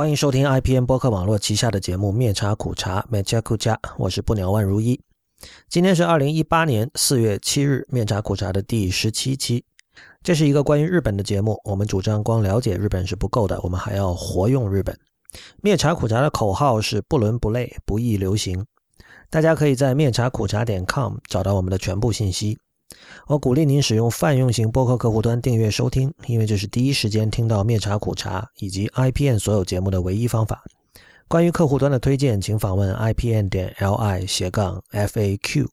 欢迎收听 IPN 播客网络旗下的节目《灭茶苦茶》灭茶苦茶，我是不鸟万如一。今天是二零一八年四月七日，《灭茶苦茶》的第十七期。这是一个关于日本的节目。我们主张光了解日本是不够的，我们还要活用日本。灭茶苦茶的口号是不伦不类，不易流行。大家可以在灭茶苦茶点 com 找到我们的全部信息。我鼓励您使用泛用型播客客户端订阅收听，因为这是第一时间听到灭茶苦茶以及 IPN 所有节目的唯一方法。关于客户端的推荐，请访问 IPN 点 LI 斜杠 FAQ。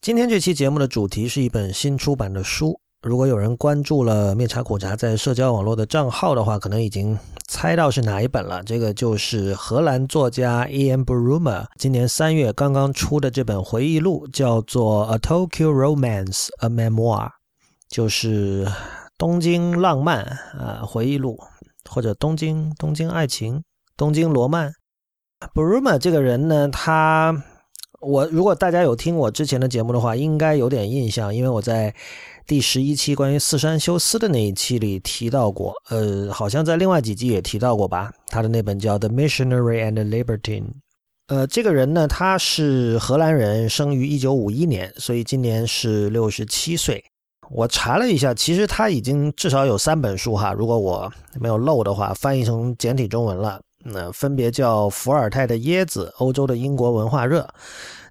今天这期节目的主题是一本新出版的书。如果有人关注了灭茶苦茶在社交网络的账号的话，可能已经猜到是哪一本了。这个就是荷兰作家 Ian Bruma 今年三月刚刚出的这本回忆录，叫做《A Tokyo Romance: A Memoir》，就是东京浪漫啊回忆录，或者东京东京爱情、东京罗曼。Bruma 这个人呢，他我如果大家有听我之前的节目的话，应该有点印象，因为我在。第十一期关于四山修斯的那一期里提到过，呃，好像在另外几集也提到过吧。他的那本叫《The Missionary and Libertine》。呃，这个人呢，他是荷兰人，生于一九五一年，所以今年是六十七岁。我查了一下，其实他已经至少有三本书哈，如果我没有漏的话，翻译成简体中文了。那分别叫《伏尔泰的椰子》《欧洲的英国文化热》，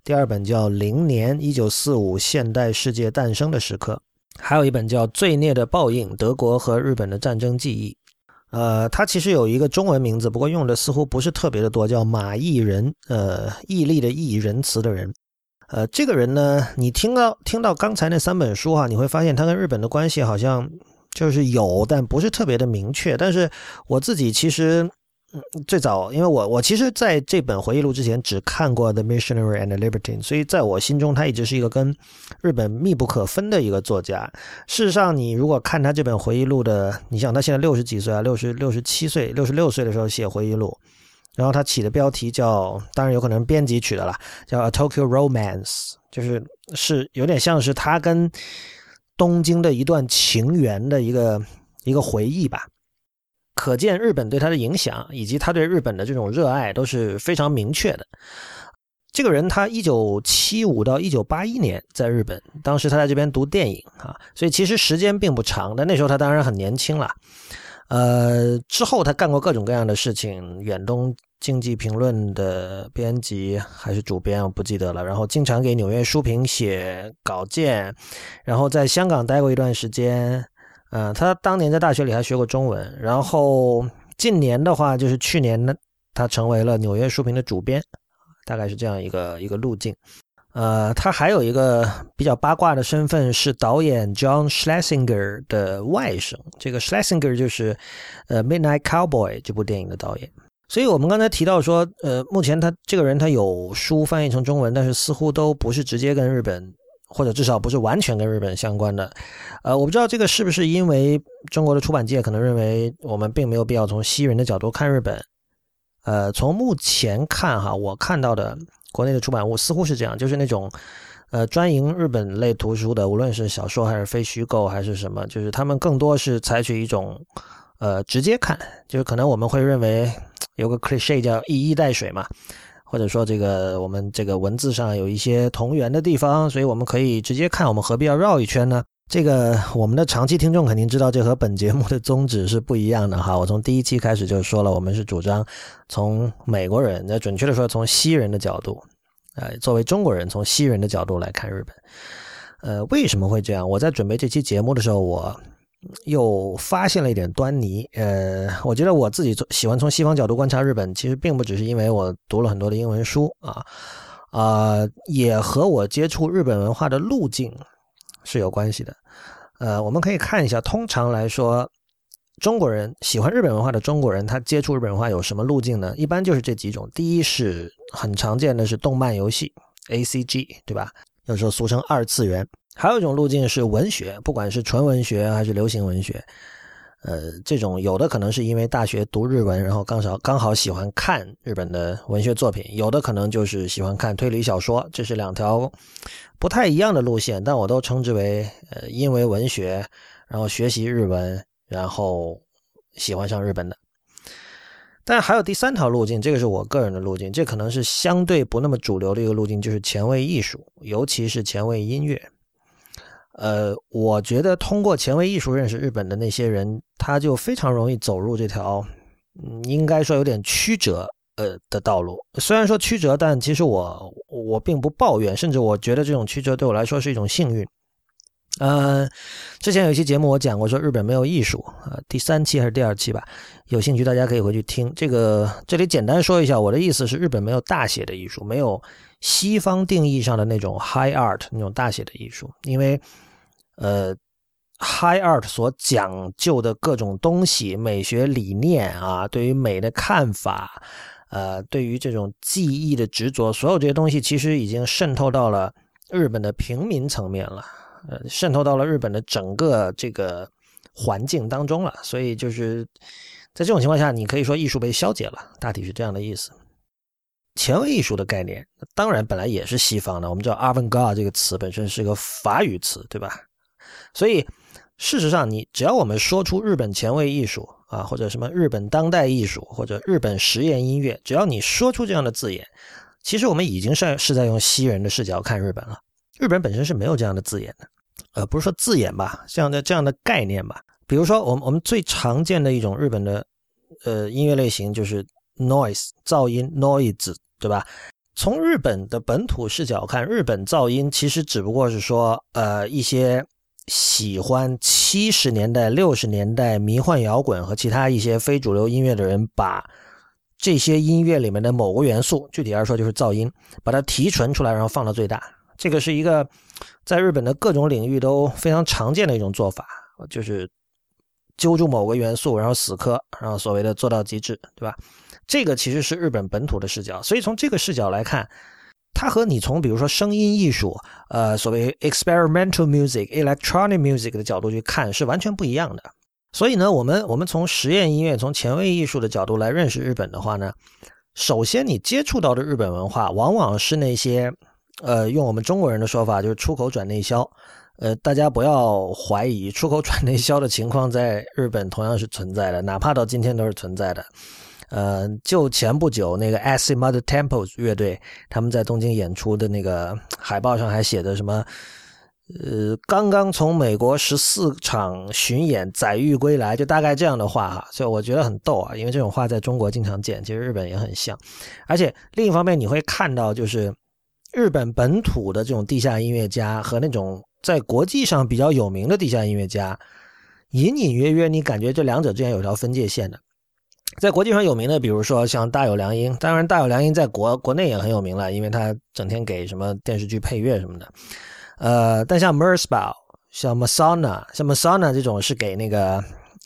第二本叫《零年一九四五现代世界诞生的时刻》。还有一本叫《罪孽的报应：德国和日本的战争记忆》，呃，它其实有一个中文名字，不过用的似乎不是特别的多，叫马义仁，呃，毅力的毅，仁慈的人。呃，这个人呢，你听到听到刚才那三本书哈，你会发现他跟日本的关系好像就是有，但不是特别的明确。但是我自己其实。最早，因为我我其实在这本回忆录之前只看过《The Missionary and Libertine》，所以在我心中他一直是一个跟日本密不可分的一个作家。事实上，你如果看他这本回忆录的，你想他现在六十几岁啊，六十六十七岁、六十六岁的时候写回忆录，然后他起的标题叫，当然有可能编辑取的了，叫《A Tokyo Romance》，就是是有点像是他跟东京的一段情缘的一个一个回忆吧。可见日本对他的影响，以及他对日本的这种热爱都是非常明确的。这个人他一九七五到一九八一年在日本，当时他在这边读电影啊，所以其实时间并不长。但那时候他当然很年轻了。呃，之后他干过各种各样的事情，远东经济评论的编辑还是主编，我不记得了。然后经常给纽约书评写稿件，然后在香港待过一段时间。嗯，他当年在大学里还学过中文，然后近年的话，就是去年呢，他成为了纽约书评的主编，大概是这样一个一个路径。呃，他还有一个比较八卦的身份是导演 John Schlesinger 的外甥，这个 Schlesinger 就是呃《Midnight Cowboy》这部电影的导演。所以我们刚才提到说，呃，目前他这个人他有书翻译成中文，但是似乎都不是直接跟日本。或者至少不是完全跟日本相关的，呃，我不知道这个是不是因为中国的出版界可能认为我们并没有必要从西人的角度看日本，呃，从目前看哈，我看到的国内的出版物似乎是这样，就是那种呃专营日本类图书的，无论是小说还是非虚构还是什么，就是他们更多是采取一种呃直接看，就是可能我们会认为有个 cliche 叫一衣带水嘛。或者说，这个我们这个文字上有一些同源的地方，所以我们可以直接看，我们何必要绕一圈呢？这个我们的长期听众肯定知道，这和本节目的宗旨是不一样的哈。我从第一期开始就说了，我们是主张从美国人，那准确的说，从西人的角度，呃，作为中国人，从西人的角度来看日本。呃，为什么会这样？我在准备这期节目的时候，我。又发现了一点端倪，呃，我觉得我自己喜欢从西方角度观察日本，其实并不只是因为我读了很多的英文书啊，啊，也和我接触日本文化的路径是有关系的。呃，我们可以看一下，通常来说，中国人喜欢日本文化的中国人，他接触日本文化有什么路径呢？一般就是这几种，第一是很常见的是动漫游戏，A C G，对吧？有时候俗称二次元。还有一种路径是文学，不管是纯文学还是流行文学，呃，这种有的可能是因为大学读日文，然后刚好刚好喜欢看日本的文学作品；有的可能就是喜欢看推理小说，这是两条不太一样的路线，但我都称之为呃，因为文学，然后学习日文，然后喜欢上日本的。但还有第三条路径，这个是我个人的路径，这可能是相对不那么主流的一个路径，就是前卫艺术，尤其是前卫音乐。呃，我觉得通过前卫艺术认识日本的那些人，他就非常容易走入这条，嗯，应该说有点曲折呃的道路。虽然说曲折，但其实我我并不抱怨，甚至我觉得这种曲折对我来说是一种幸运。呃，之前有一期节目我讲过，说日本没有艺术啊，第三期还是第二期吧？有兴趣大家可以回去听。这个这里简单说一下，我的意思是，日本没有大写的艺术，没有西方定义上的那种 high art 那种大写的艺术，因为呃，high art 所讲究的各种东西、美学理念啊，对于美的看法，呃，对于这种技艺的执着，所有这些东西其实已经渗透到了日本的平民层面了。呃，渗透到了日本的整个这个环境当中了，所以就是在这种情况下，你可以说艺术被消解了，大体是这样的意思。前卫艺术的概念，当然本来也是西方的，我们知道 “avant-garde” 这个词本身是个法语词，对吧？所以事实上，你只要我们说出日本前卫艺术啊，或者什么日本当代艺术，或者日本实验音乐，只要你说出这样的字眼，其实我们已经是是在用西人的视角看日本了。日本本身是没有这样的字眼的，呃，不是说字眼吧，这样的这样的概念吧。比如说，我们我们最常见的一种日本的呃音乐类型就是 noise 噪音 noise，对吧？从日本的本土视角看，日本噪音其实只不过是说，呃，一些喜欢七十年代、六十年代迷幻摇滚和其他一些非主流音乐的人，把这些音乐里面的某个元素，具体来说就是噪音，把它提纯出来，然后放到最大。这个是一个在日本的各种领域都非常常见的一种做法，就是揪住某个元素，然后死磕，然后所谓的做到极致，对吧？这个其实是日本本土的视角，所以从这个视角来看，它和你从比如说声音艺术，呃，所谓 experimental music、electronic music 的角度去看是完全不一样的。所以呢，我们我们从实验音乐、从前卫艺术的角度来认识日本的话呢，首先你接触到的日本文化往往是那些。呃，用我们中国人的说法，就是出口转内销。呃，大家不要怀疑，出口转内销的情况在日本同样是存在的，哪怕到今天都是存在的。呃，就前不久那个 Acid Mother Temple 乐队，他们在东京演出的那个海报上还写的什么？呃，刚刚从美国十四场巡演载誉归来，就大概这样的话哈。所以我觉得很逗啊，因为这种话在中国经常见，其实日本也很像。而且另一方面，你会看到就是。日本本土的这种地下音乐家和那种在国际上比较有名的地下音乐家，隐隐约约你感觉这两者之间有条分界线的。在国际上有名的，比如说像大有良英，当然大有良英在国国内也很有名了，因为他整天给什么电视剧配乐什么的。呃，但像 Mersbow、像 Masana、像 Masana 这种是给那个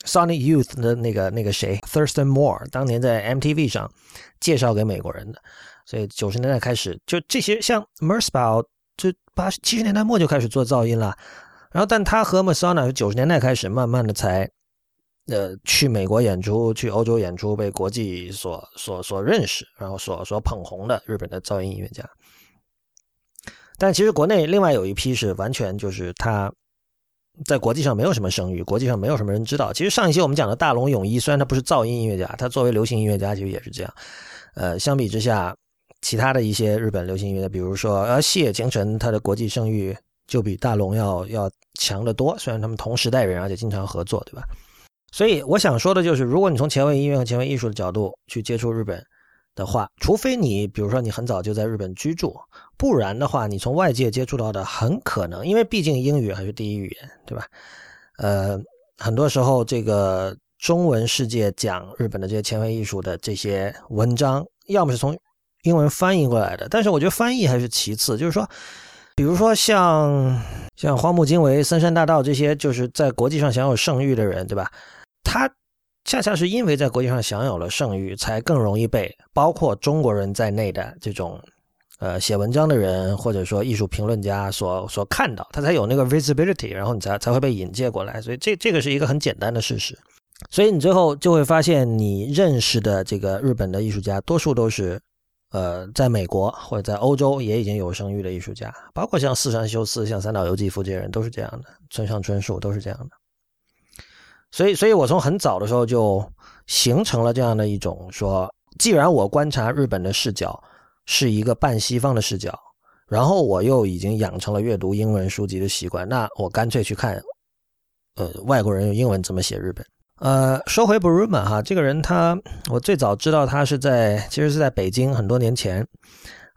Sonic Youth 的那个那个谁 Thurston Moore 当年在 MTV 上介绍给美国人的。所以九十年代开始，就这些像 Mersbow，就八七十年代末就开始做噪音了。然后，但他和 Masona 是九十年代开始，慢慢的才呃去美国演出，去欧洲演出，被国际所所所认识，然后所所捧红的日本的噪音音乐家。但其实国内另外有一批是完全就是他在国际上没有什么声誉，国际上没有什么人知道。其实上一期我们讲的大龙泳衣，虽然他不是噪音音乐家，他作为流行音乐家其实也是这样。呃，相比之下。其他的一些日本流行音乐，比如说呃，细野晴臣，他的国际声誉就比大龙要要强得多。虽然他们同时代人，而且经常合作，对吧？所以我想说的就是，如果你从前卫音乐和前卫艺术的角度去接触日本的话，除非你比如说你很早就在日本居住，不然的话，你从外界接触到的很可能，因为毕竟英语还是第一语言，对吧？呃，很多时候这个中文世界讲日本的这些前卫艺术的这些文章，要么是从英文翻译过来的，但是我觉得翻译还是其次。就是说，比如说像像荒木经惟、森山大道这些，就是在国际上享有盛誉的人，对吧？他恰恰是因为在国际上享有了盛誉，才更容易被包括中国人在内的这种呃写文章的人，或者说艺术评论家所所看到，他才有那个 visibility，然后你才才会被引介过来。所以这这个是一个很简单的事实。所以你最后就会发现，你认识的这个日本的艺术家，多数都是。呃，在美国或者在欧洲也已经有声誉的艺术家，包括像四山修斯、像三岛由纪夫这些人都是这样的，村上春树都是这样的。所以，所以我从很早的时候就形成了这样的一种说，既然我观察日本的视角是一个半西方的视角，然后我又已经养成了阅读英文书籍的习惯，那我干脆去看，呃，外国人用英文怎么写日本。呃，说回 Bruma 哈，这个人他，我最早知道他是在，其实是在北京很多年前。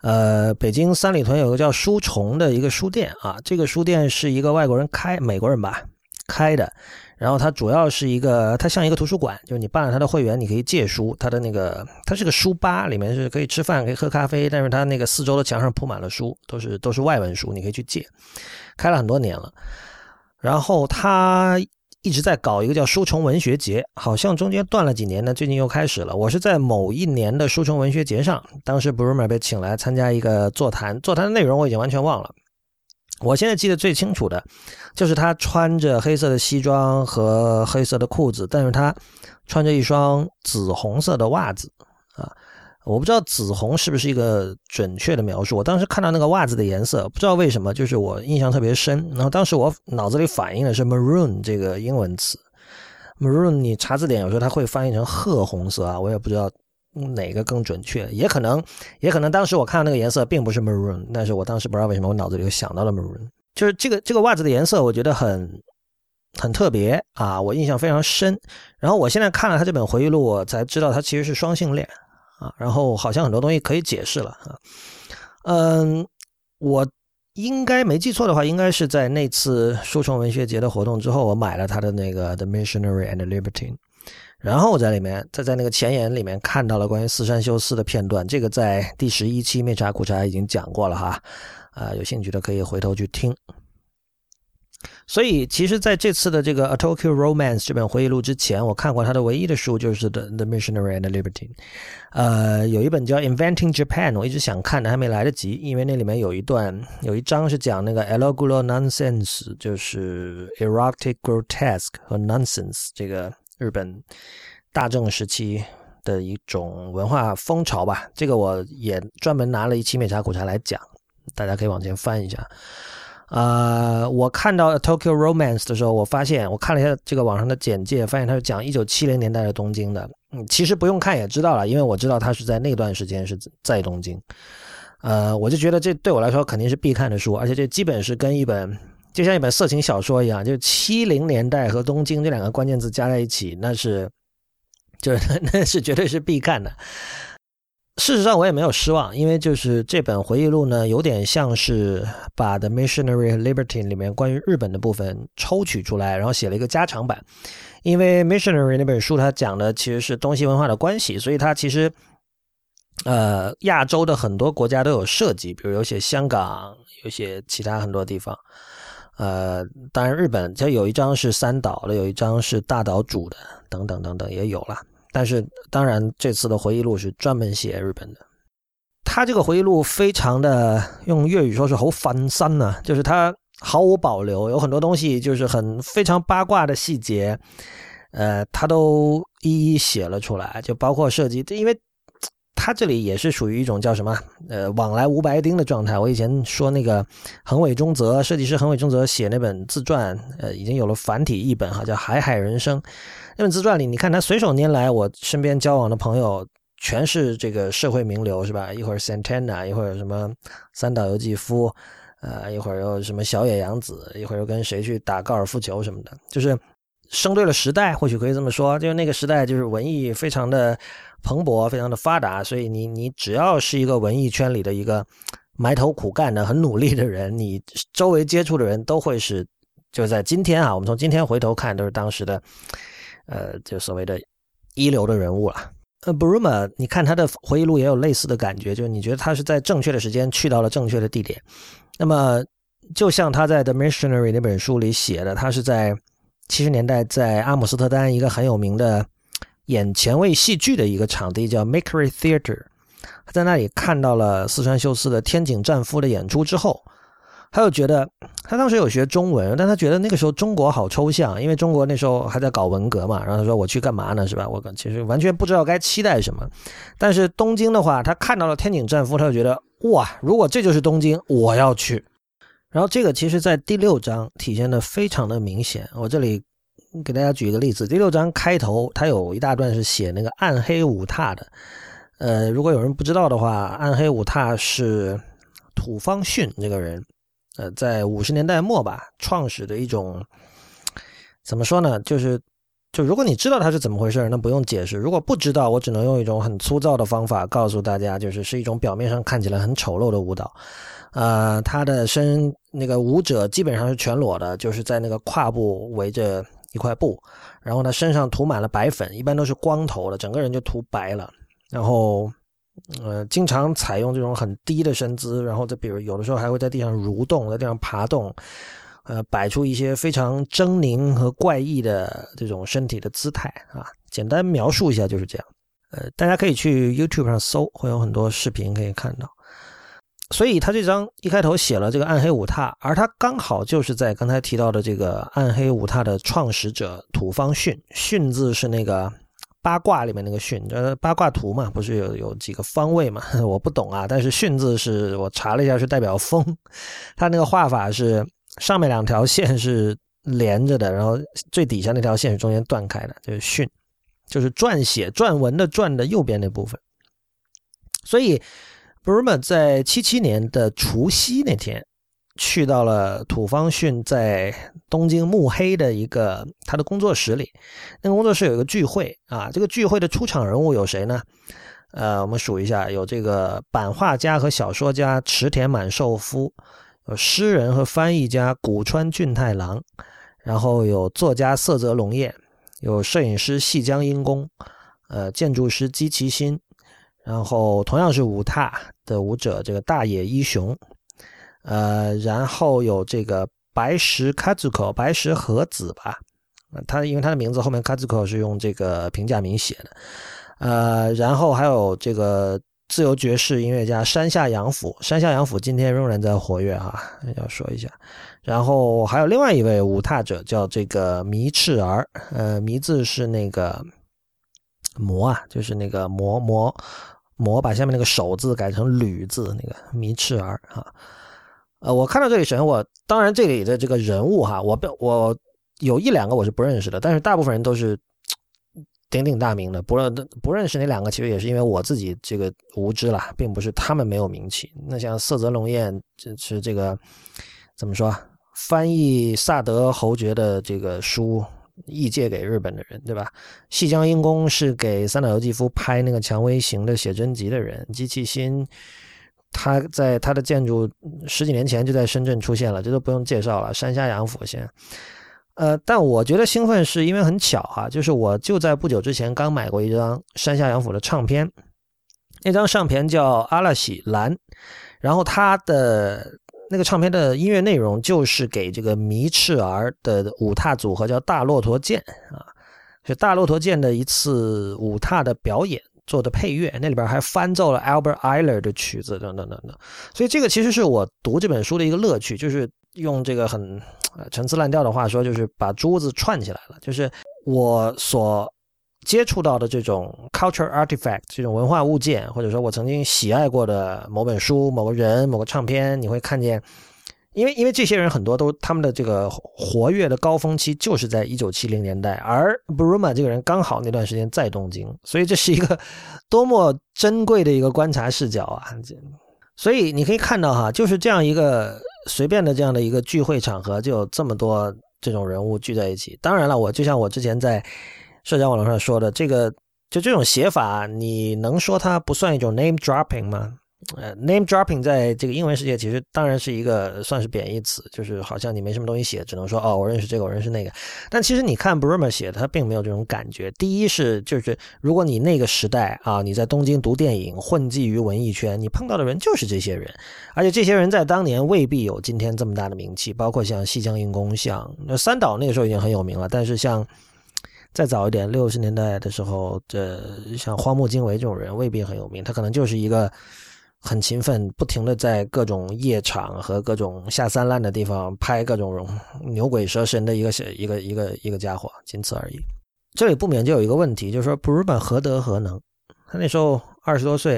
呃，北京三里屯有个叫书虫的一个书店啊，这个书店是一个外国人开，美国人吧开的。然后它主要是一个，它像一个图书馆，就是你办了它的会员，你可以借书。它的那个，它是个书吧，里面是可以吃饭，可以喝咖啡，但是它那个四周的墙上铺满了书，都是都是外文书，你可以去借。开了很多年了，然后他。一直在搞一个叫书虫文学节，好像中间断了几年呢，最近又开始了。我是在某一年的书虫文学节上，当时 Brumer 被请来参加一个座谈，座谈的内容我已经完全忘了。我现在记得最清楚的，就是他穿着黑色的西装和黑色的裤子，但是他穿着一双紫红色的袜子。我不知道紫红是不是一个准确的描述。我当时看到那个袜子的颜色，不知道为什么，就是我印象特别深。然后当时我脑子里反映的是 maroon 这个英文词，maroon 你查字典有时候它会翻译成褐红色啊，我也不知道哪个更准确。也可能，也可能当时我看到那个颜色并不是 maroon，但是我当时不知道为什么我脑子里就想到了 maroon。就是这个这个袜子的颜色，我觉得很很特别啊，我印象非常深。然后我现在看了他这本回忆录，我才知道他其实是双性恋。啊，然后好像很多东西可以解释了啊，嗯，我应该没记错的话，应该是在那次书虫文学节的活动之后，我买了他的那个《The Missionary and Libertine》，然后我在里面，在在那个前言里面看到了关于四山修斯的片段，这个在第十一期《灭茶苦茶》已经讲过了哈，啊，有兴趣的可以回头去听。所以，其实在这次的这个《A Tokyo Romance》这本回忆录之前，我看过他的唯一的书就是《The The Missionary and Libertine》。呃，有一本叫《Inventing Japan》，我一直想看的，还没来得及，因为那里面有一段，有一章是讲那个 “Elogulo Nonsense”，就是 “Erotic Grotesque” 和 “Nonsense” 这个日本大正时期的一种文化风潮吧。这个我也专门拿了一期《美茶苦茶》来讲，大家可以往前翻一下。呃，我看到《Tokyo Romance》的时候，我发现我看了一下这个网上的简介，发现它是讲一九七零年代的东京的。嗯，其实不用看也知道了，因为我知道他是在那段时间是在东京。呃，我就觉得这对我来说肯定是必看的书，而且这基本是跟一本就像一本色情小说一样，就七零年代和东京这两个关键字加在一起，那是就是 那是绝对是必看的。事实上，我也没有失望，因为就是这本回忆录呢，有点像是把《The Missionary Libertine》里面关于日本的部分抽取出来，然后写了一个加长版。因为《Missionary》那本书它讲的其实是东西文化的关系，所以它其实呃亚洲的很多国家都有涉及，比如有些香港，有些其他很多地方。呃，当然日本它有一章是三岛的，有一章是大岛主的，等等等等也有了。但是，当然，这次的回忆录是专门写日本的。他这个回忆录非常的用粤语说是“好翻山”呢，就是他毫无保留，有很多东西就是很非常八卦的细节，呃，他都一一写了出来，就包括设计，因为他这里也是属于一种叫什么呃往来无白丁的状态。我以前说那个横尾中泽设计师横尾中泽写那本自传，呃，已经有了繁体译本哈，叫《海海人生》。那本自传里，你看他随手拈来，我身边交往的朋友全是这个社会名流，是吧？一会儿 Santana，一会儿什么三岛由纪夫，呃，一会儿又什么小野洋子，一会儿又跟谁去打高尔夫球什么的，就是生对了时代，或许可以这么说。就是那个时代，就是文艺非常的蓬勃，非常的发达，所以你你只要是一个文艺圈里的一个埋头苦干的、很努力的人，你周围接触的人都会是，就在今天啊，我们从今天回头看，都是当时的。呃，就所谓的一流的人物了。呃，Bruma，你看他的回忆录也有类似的感觉，就是你觉得他是在正确的时间去到了正确的地点。那么，就像他在《The Missionary》那本书里写的，他是在七十年代在阿姆斯特丹一个很有名的演前卫戏剧的一个场地叫 Makery Theatre，他在那里看到了四川秀司的《天井战夫》的演出之后。他又觉得，他当时有学中文，但他觉得那个时候中国好抽象，因为中国那时候还在搞文革嘛。然后他说：“我去干嘛呢？是吧？我其实完全不知道该期待什么。”但是东京的话，他看到了天井战夫，他就觉得哇，如果这就是东京，我要去。然后这个其实在第六章体现的非常的明显。我这里给大家举一个例子，第六章开头，他有一大段是写那个暗黑五踏的。呃，如果有人不知道的话，暗黑五踏是土方训这个人，呃，在五十年代末吧，创始的一种，怎么说呢？就是，就如果你知道他是怎么回事，那不用解释；如果不知道，我只能用一种很粗糙的方法告诉大家，就是是一种表面上看起来很丑陋的舞蹈。呃，他的身那个舞者基本上是全裸的，就是在那个胯部围着一块布，然后他身上涂满了白粉，一般都是光头的，整个人就涂白了。然后，呃，经常采用这种很低的身姿，然后再比如有的时候还会在地上蠕动，在地上爬动，呃，摆出一些非常狰狞和怪异的这种身体的姿态啊。简单描述一下就是这样。呃，大家可以去 YouTube 上搜，会有很多视频可以看到。所以他这张一开头写了这个暗黑五踏，而他刚好就是在刚才提到的这个暗黑五踏的创始者土方训，训字是那个八卦里面那个训，呃，八卦图嘛，不是有有几个方位嘛？我不懂啊，但是训字是我查了一下是代表风，它那个画法是上面两条线是连着的，然后最底下那条线是中间断开的，就是训，就是撰写撰文的撰的右边那部分，所以。，Burma 在七七年的除夕那天，去到了土方训在东京目黑的一个他的工作室里。那个工作室有一个聚会啊，这个聚会的出场人物有谁呢？呃，我们数一下，有这个版画家和小说家池田满寿夫，有诗人和翻译家古川俊太郎，然后有作家色泽龙彦，有摄影师细江英公，呃，建筑师基崎新。然后同样是舞踏的舞者，这个大野一雄，呃，然后有这个白石 Kazuko 白石和子吧，他因为他的名字后面 Kazuko 是用这个平假名写的，呃，然后还有这个自由爵士音乐家山下洋辅，山下洋辅今天仍然在活跃哈，要说一下，然后还有另外一位舞踏者叫这个迷赤儿，呃，迷字是那个魔啊，就是那个魔魔。魔把下面那个手字改成吕字，那个迷赤儿啊，呃，我看到这里，首先我当然这里的这个人物哈，我我有一两个我是不认识的，但是大部分人都是鼎鼎大名的，不认不认识那两个，其实也是因为我自己这个无知啦，并不是他们没有名气。那像色泽龙彦，这是这个怎么说，翻译萨德侯爵的这个书。译借给日本的人，对吧？细江英公是给三岛由纪夫拍那个《蔷薇行》的写真集的人。机器心，他在他的建筑十几年前就在深圳出现了，这都不用介绍了。山下洋辅先，呃，但我觉得兴奋是因为很巧哈，就是我就在不久之前刚买过一张山下洋辅的唱片，那张唱片叫《阿拉喜蓝》，然后他的。那个唱片的音乐内容就是给这个迷赤儿的舞踏组合叫大骆驼剑啊，是大骆驼剑的一次舞踏的表演做的配乐，那里边还翻奏了 Albert Eiler 的曲子等等等等。所以这个其实是我读这本书的一个乐趣，就是用这个很陈词滥调的话说，就是把珠子串起来了，就是我所。接触到的这种 culture artifact 这种文化物件，或者说我曾经喜爱过的某本书、某个人、某个唱片，你会看见，因为因为这些人很多都他们的这个活跃的高峰期就是在一九七零年代，而 Bruma 这个人刚好那段时间在东京，所以这是一个多么珍贵的一个观察视角啊！这所以你可以看到哈，就是这样一个随便的这样的一个聚会场合，就有这么多这种人物聚在一起。当然了，我就像我之前在。社交网络上说的这个，就这种写法，你能说它不算一种 name dropping 吗？呃，name dropping 在这个英文世界其实当然是一个算是贬义词，就是好像你没什么东西写，只能说哦，我认识这个，我认识那个。但其实你看 Brummer 写，他并没有这种感觉。第一是就是如果你那个时代啊，你在东京读电影，混迹于文艺圈，你碰到的人就是这些人，而且这些人在当年未必有今天这么大的名气，包括像西江英公，像那三岛那个时候已经很有名了，但是像。再早一点，六十年代的时候，这像荒木经惟这种人未必很有名，他可能就是一个很勤奋，不停的在各种夜场和各种下三滥的地方拍各种牛鬼蛇神的一个一个一个一个家伙，仅此而已。这里不免就有一个问题，就是说布鲁本何德何能？他那时候二十多岁，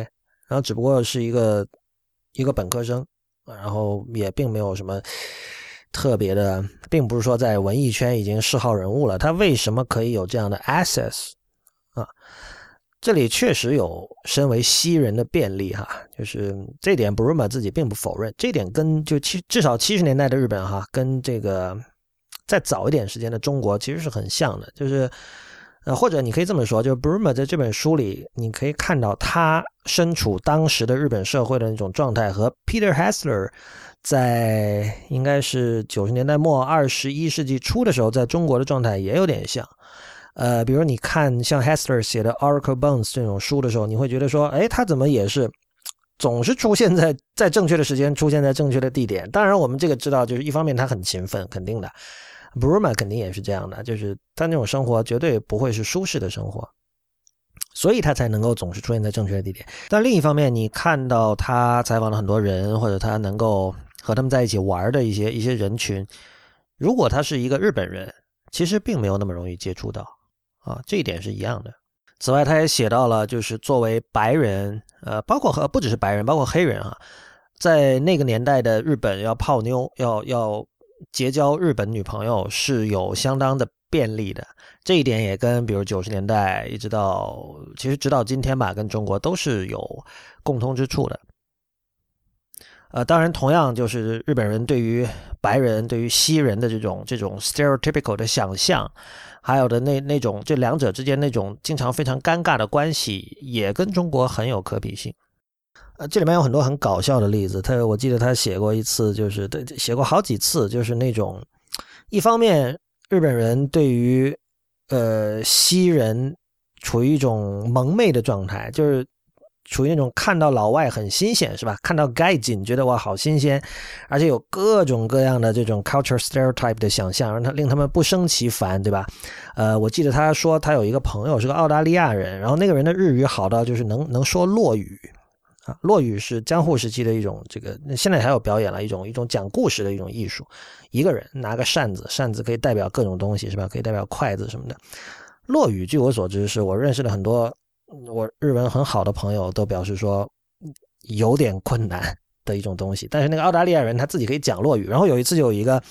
然后只不过是一个一个本科生，然后也并没有什么。特别的，并不是说在文艺圈已经是号人物了。他为什么可以有这样的 access？这里确实有身为西人的便利哈，就是这点 b r u m a 自己并不否认。这点跟就七至少七十年代的日本哈，跟这个再早一点时间的中国其实是很像的。就是呃，或者你可以这么说，就是 b r u m a 在这本书里，你可以看到他身处当时的日本社会的那种状态，和 Peter Hessler 在应该是九十年代末二十一世纪初的时候，在中国的状态也有点像。呃，比如你看像 Hester 写的《Oracle Bones》这种书的时候，你会觉得说，哎，他怎么也是总是出现在在正确的时间，出现在正确的地点。当然，我们这个知道，就是一方面他很勤奋，肯定的。Bruma 肯定也是这样的，就是他那种生活绝对不会是舒适的生活，所以他才能够总是出现在正确的地点。但另一方面，你看到他采访了很多人，或者他能够和他们在一起玩的一些一些人群，如果他是一个日本人，其实并没有那么容易接触到。啊，这一点是一样的。此外，他也写到了，就是作为白人，呃，包括和不只是白人，包括黑人啊，在那个年代的日本，要泡妞，要要结交日本女朋友是有相当的便利的。这一点也跟比如九十年代一直到其实直到今天吧，跟中国都是有共通之处的。呃，当然，同样就是日本人对于白人、对于西人的这种这种 stereotypical 的想象。还有的那那种，这两者之间那种经常非常尴尬的关系，也跟中国很有可比性。呃，这里面有很多很搞笑的例子。他我记得他写过一次，就是对写过好几次，就是那种一方面日本人对于呃西人处于一种蒙昧的状态，就是。处于那种看到老外很新鲜是吧？看到盖景觉得哇好新鲜，而且有各种各样的这种 culture stereotype 的想象，让他令他们不生其烦，对吧？呃，我记得他说他有一个朋友是个澳大利亚人，然后那个人的日语好到就是能能说落语啊，落语是江户时期的一种这个，现在还有表演了一种一种讲故事的一种艺术，一个人拿个扇子，扇子可以代表各种东西是吧？可以代表筷子什么的。落语据我所知是我认识了很多。我日文很好的朋友都表示说有点困难的一种东西，但是那个澳大利亚人他自己可以讲落语。然后有一次有一个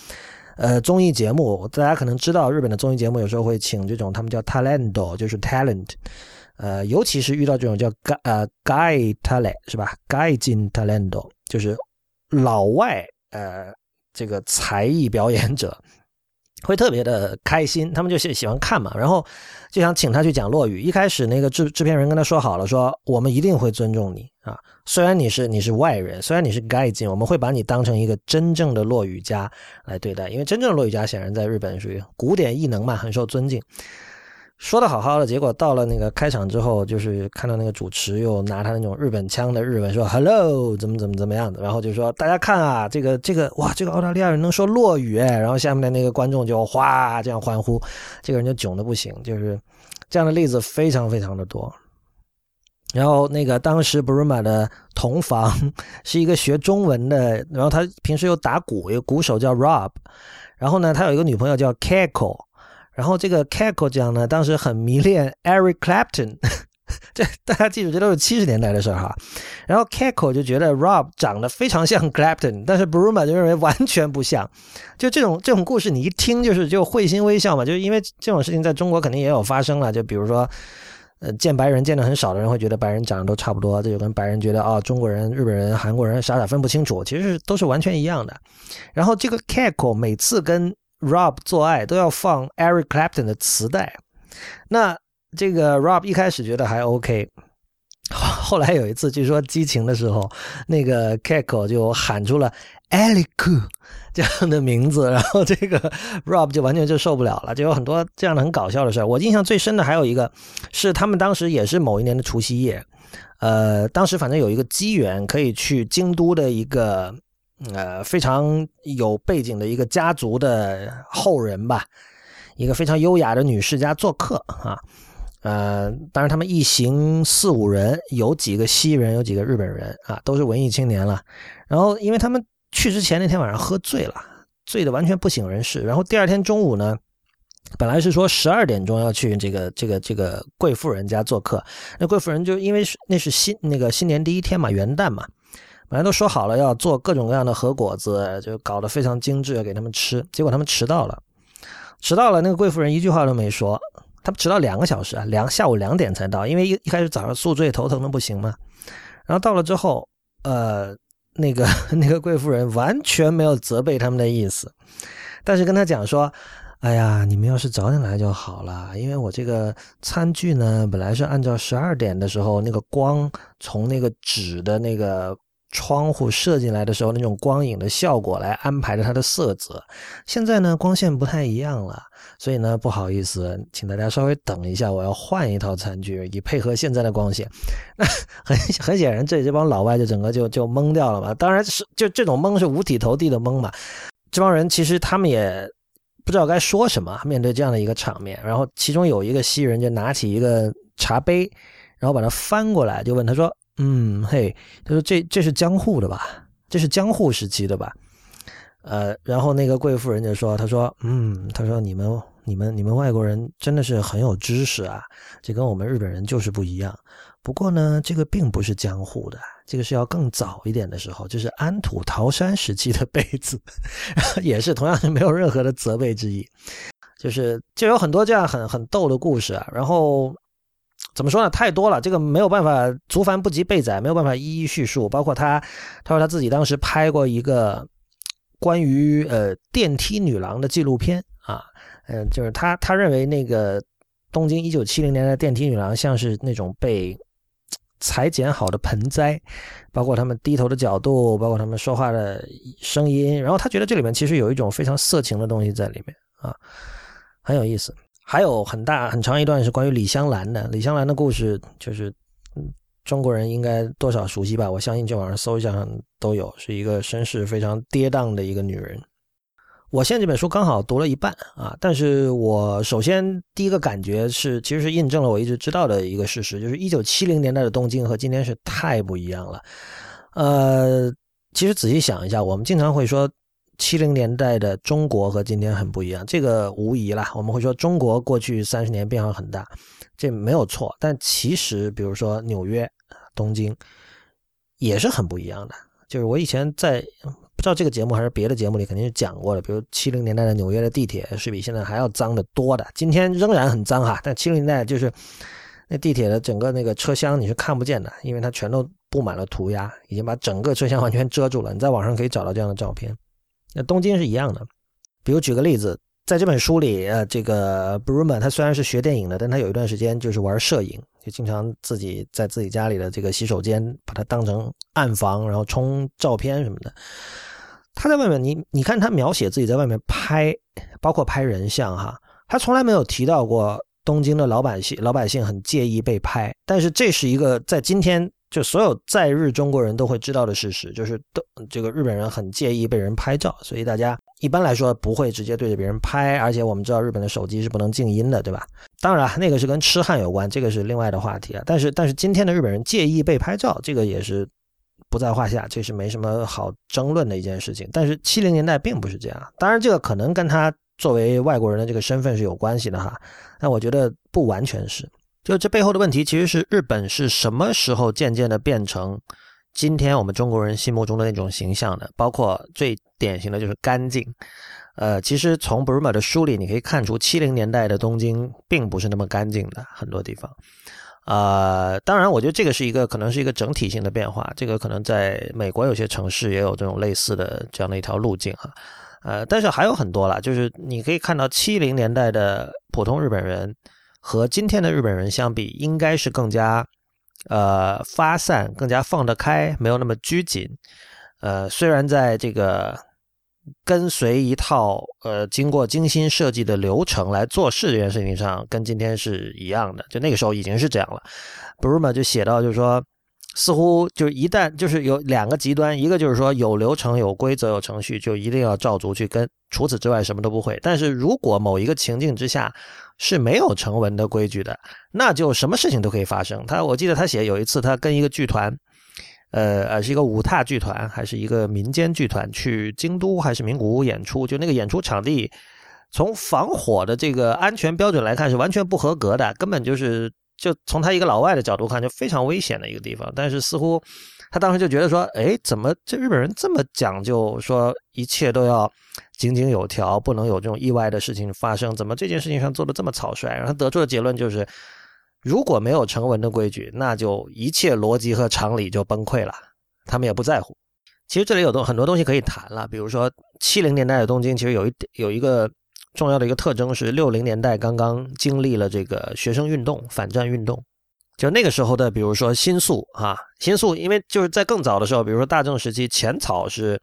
呃综艺节目，大家可能知道日本的综艺节目有时候会请这种他们叫 talento，就是 talent，呃，尤其是遇到这种叫 guy 呃 guy talent 是吧？guy 进 talento 就是老外呃这个才艺表演者。会特别的开心，他们就喜喜欢看嘛，然后就想请他去讲落语。一开始那个制制片人跟他说好了，说我们一定会尊重你啊，虽然你是你是外人，虽然你是外境，我们会把你当成一个真正的落语家来对待，因为真正的落语家显然在日本属于古典异能嘛，很受尊敬。说的好好的，结果到了那个开场之后，就是看到那个主持又拿他那种日本腔的日文说 “hello”，怎么怎么怎么样的，然后就说大家看啊，这个这个哇，这个澳大利亚人能说落语然后下面的那个观众就哗这样欢呼，这个人就囧的不行，就是这样的例子非常非常的多。然后那个当时 Bruma 的同房是一个学中文的，然后他平时又打鼓，有鼓手叫 Rob，然后呢，他有一个女朋友叫 Keiko。然后这个 Kako 讲呢，当时很迷恋 Eric Clapton，这大家记住，这都是七十年代的事儿哈。然后 Kako 就觉得 Rob 长得非常像 Clapton，但是 Bruma 就认为完全不像。就这种这种故事，你一听就是就会心微笑嘛。就是因为这种事情在中国肯定也有发生了。就比如说，呃，见白人见的很少的人会觉得白人长得都差不多，这就跟白人觉得啊中国人、日本人、韩国人傻傻分不清楚，其实是都是完全一样的。然后这个 Kako 每次跟 Rob 做爱都要放 Eric Clapton 的磁带，那这个 Rob 一开始觉得还 OK，后来有一次据说激情的时候，那个 Kako 就喊出了 Eric 这样的名字，然后这个 Rob 就完全就受不了了，就有很多这样的很搞笑的事儿。我印象最深的还有一个是他们当时也是某一年的除夕夜，呃，当时反正有一个机缘可以去京都的一个。呃，非常有背景的一个家族的后人吧，一个非常优雅的女士家做客啊。呃，当然他们一行四五人，有几个西人，有几个日本人啊，都是文艺青年了。然后，因为他们去之前那天晚上喝醉了，醉的完全不省人事。然后第二天中午呢，本来是说十二点钟要去这个这个这个贵妇人家做客，那贵妇人就因为是那是新那个新年第一天嘛，元旦嘛。本来都说好了要做各种各样的核果子，就搞得非常精致给他们吃，结果他们迟到了，迟到了，那个贵夫人一句话都没说，他们迟到两个小时啊，两下午两点才到，因为一一开始早上宿醉头疼的不行嘛，然后到了之后，呃，那个 那个贵夫人完全没有责备他们的意思，但是跟他讲说。哎呀，你们要是早点来就好了，因为我这个餐具呢，本来是按照十二点的时候那个光从那个纸的那个窗户射进来的时候那种光影的效果来安排着它的色泽，现在呢光线不太一样了，所以呢不好意思，请大家稍微等一下，我要换一套餐具以配合现在的光线。那很很显然，这这帮老外就整个就就懵掉了嘛，当然是就这种懵是五体投地的懵嘛，这帮人其实他们也。不知道该说什么，面对这样的一个场面，然后其中有一个西人就拿起一个茶杯，然后把它翻过来，就问他说：“嗯，嘿，他说这这是江户的吧？这是江户时期的吧？”呃，然后那个贵妇人就说：“他说，嗯，他说你们你们你们外国人真的是很有知识啊，这跟我们日本人就是不一样。不过呢，这个并不是江户的。”这个是要更早一点的时候，就是安土桃山时期的杯子，也是同样是没有任何的责备之意，就是就有很多这样很很逗的故事啊。然后怎么说呢？太多了，这个没有办法，足凡不及备载，没有办法一一叙述。包括他，他说他自己当时拍过一个关于呃电梯女郎的纪录片啊，嗯，就是他他认为那个东京一九七零年的电梯女郎像是那种被。裁剪好的盆栽，包括他们低头的角度，包括他们说话的声音，然后他觉得这里面其实有一种非常色情的东西在里面啊，很有意思。还有很大很长一段是关于李香兰的，李香兰的故事就是中国人应该多少熟悉吧？我相信，就网上搜一下都有，是一个身世非常跌宕的一个女人。我现在这本书刚好读了一半啊，但是我首先第一个感觉是，其实是印证了我一直知道的一个事实，就是一九七零年代的东京和今天是太不一样了。呃，其实仔细想一下，我们经常会说七零年代的中国和今天很不一样，这个无疑啦。我们会说中国过去三十年变化很大，这没有错。但其实，比如说纽约、东京也是很不一样的。就是我以前在。不知道这个节目还是别的节目里肯定是讲过的，比如七零年代的纽约的地铁是比现在还要脏的多的。今天仍然很脏哈，但七零年代就是那地铁的整个那个车厢你是看不见的，因为它全都布满了涂鸦，已经把整个车厢完全遮住了。你在网上可以找到这样的照片。那东京是一样的，比如举个例子。在这本书里，呃，这个 Bruma 他虽然是学电影的，但他有一段时间就是玩摄影，就经常自己在自己家里的这个洗手间把它当成暗房，然后冲照片什么的。他在外面，你你看他描写自己在外面拍，包括拍人像哈，他从来没有提到过东京的老百姓，老百姓很介意被拍，但是这是一个在今天。就所有在日中国人都会知道的事实，就是都这个日本人很介意被人拍照，所以大家一般来说不会直接对着别人拍，而且我们知道日本的手机是不能静音的，对吧？当然，那个是跟痴汉有关，这个是另外的话题啊。但是，但是今天的日本人介意被拍照，这个也是不在话下，这是没什么好争论的一件事情。但是七零年代并不是这样，当然这个可能跟他作为外国人的这个身份是有关系的哈，但我觉得不完全是。就这背后的问题，其实是日本是什么时候渐渐的变成今天我们中国人心目中的那种形象的？包括最典型的就是干净。呃，其实从 Bruma 的书里你可以看出，七零年代的东京并不是那么干净的，很多地方。呃，当然，我觉得这个是一个可能是一个整体性的变化。这个可能在美国有些城市也有这种类似的这样的一条路径哈。呃，但是还有很多了，就是你可以看到七零年代的普通日本人。和今天的日本人相比，应该是更加，呃，发散，更加放得开，没有那么拘谨。呃，虽然在这个跟随一套呃经过精心设计的流程来做事这件事情上，跟今天是一样的，就那个时候已经是这样了。b r u m 就写到，就是说。似乎就是一旦就是有两个极端，一个就是说有流程、有规则、有程序，就一定要照足去跟，除此之外什么都不会。但是如果某一个情境之下是没有成文的规矩的，那就什么事情都可以发生。他我记得他写有一次他跟一个剧团，呃呃是一个舞踏剧团还是一个民间剧团去京都还是名古屋演出，就那个演出场地从防火的这个安全标准来看是完全不合格的，根本就是。就从他一个老外的角度看，就非常危险的一个地方。但是似乎他当时就觉得说，哎，怎么这日本人这么讲究，说一切都要井井有条，不能有这种意外的事情发生？怎么这件事情上做的这么草率？然后他得出的结论就是，如果没有成文的规矩，那就一切逻辑和常理就崩溃了。他们也不在乎。其实这里有东很多东西可以谈了，比如说七零年代的东京，其实有一有一个重要的一个特征是六零年代刚刚经历了这个学生运动、反战运动，就那个时候的，比如说新宿啊，新宿，因为就是在更早的时候，比如说大正时期，浅草是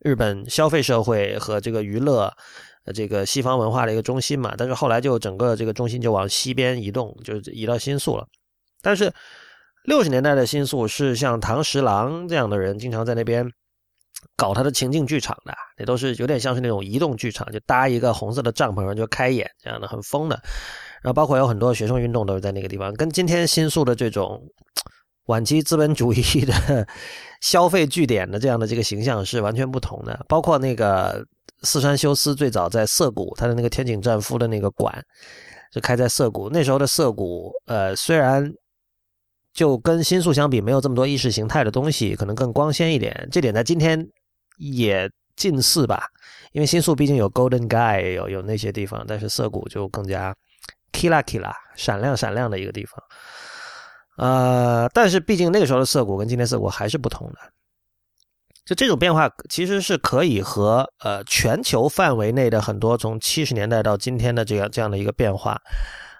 日本消费社会和这个娱乐、这个西方文化的一个中心嘛，但是后来就整个这个中心就往西边移动，就移到新宿了，但是。六十年代的新宿是像唐十郎这样的人经常在那边搞他的情境剧场的，那都是有点像是那种移动剧场，就搭一个红色的帐篷，然后就开演这样的，很疯的。然后包括有很多学生运动都是在那个地方，跟今天新宿的这种晚期资本主义的 消费据点的这样的这个形象是完全不同的。包括那个四川修斯最早在涩谷，他的那个天井战夫的那个馆是开在涩谷，那时候的涩谷，呃，虽然。就跟新宿相比，没有这么多意识形态的东西，可能更光鲜一点。这点在今天也近似吧，因为新宿毕竟有 Golden Guy，有有那些地方，但是涩谷就更加 kila kila 闪亮闪亮的一个地方。呃，但是毕竟那个时候的涩谷跟今天涩谷还是不同的。就这种变化，其实是可以和呃全球范围内的很多从七十年代到今天的这样这样的一个变化，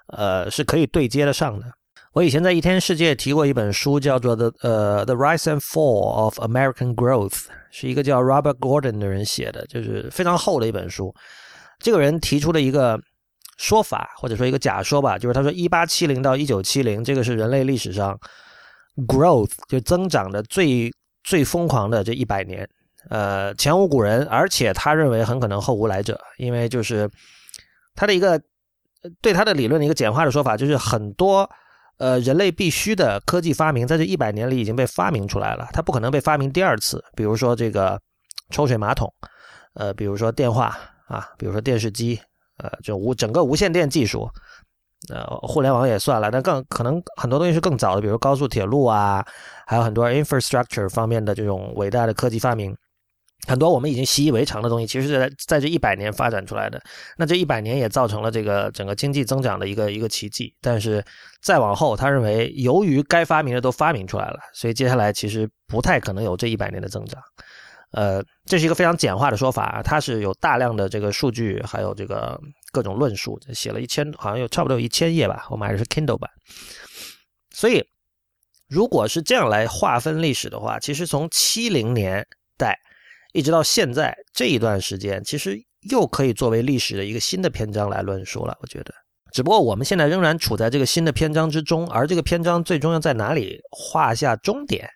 呃，是可以对接得上的。我以前在一天世界提过一本书，叫做《The 呃 The Rise and Fall of American Growth》，是一个叫 Robert Gordon 的人写的，就是非常厚的一本书。这个人提出了一个说法，或者说一个假说吧，就是他说，一八七零到一九七零，这个是人类历史上 growth 就增长的最最疯狂的这一百年，呃，前无古人，而且他认为很可能后无来者，因为就是他的一个对他的理论的一个简化的说法，就是很多。呃，人类必须的科技发明，在这一百年里已经被发明出来了，它不可能被发明第二次。比如说这个抽水马桶，呃，比如说电话啊，比如说电视机，呃，就无整个无线电技术，呃，互联网也算了，但更可能很多东西是更早的，比如高速铁路啊，还有很多 infrastructure 方面的这种伟大的科技发明。很多我们已经习以为常的东西，其实在在这一百年发展出来的。那这一百年也造成了这个整个经济增长的一个一个奇迹。但是再往后，他认为由于该发明的都发明出来了，所以接下来其实不太可能有这一百年的增长。呃，这是一个非常简化的说法，它是有大量的这个数据，还有这个各种论述，写了一千，好像有差不多有一千页吧。我买的是 Kindle 版。所以，如果是这样来划分历史的话，其实从七零年代。一直到现在这一段时间，其实又可以作为历史的一个新的篇章来论述了。我觉得，只不过我们现在仍然处在这个新的篇章之中，而这个篇章最终要在哪里画下终点，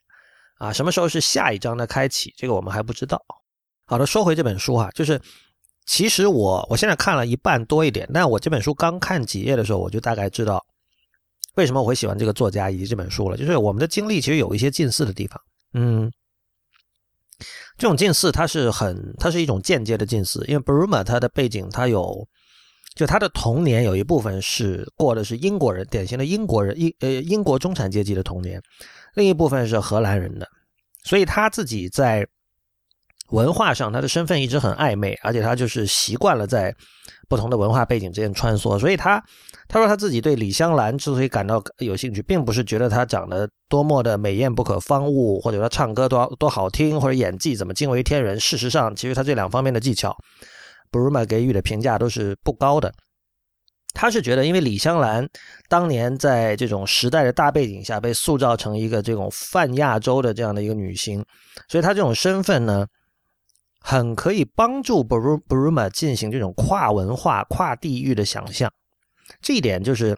啊，什么时候是下一章的开启，这个我们还不知道。好的，说回这本书哈，就是其实我我现在看了一半多一点，但我这本书刚看几页的时候，我就大概知道为什么我会喜欢这个作家以及这本书了。就是我们的经历其实有一些近似的地方，嗯。这种近似，它是很，它是一种间接的近似，因为 Bruma 他的背景，他有，就他的童年有一部分是过的是英国人，典型的英国人，英呃英国中产阶级的童年，另一部分是荷兰人的，所以他自己在。文化上，他的身份一直很暧昧，而且他就是习惯了在不同的文化背景之间穿梭。所以他他说他自己对李香兰之所以感到有兴趣，并不是觉得她长得多么的美艳不可方物，或者她唱歌多多好听，或者演技怎么惊为天人。事实上，其实他这两方面的技巧，布鲁玛给予的评价都是不高的。他是觉得，因为李香兰当年在这种时代的大背景下被塑造成一个这种泛亚洲的这样的一个女星，所以她这种身份呢。很可以帮助 Bru Bruma 进行这种跨文化、跨地域的想象，这一点就是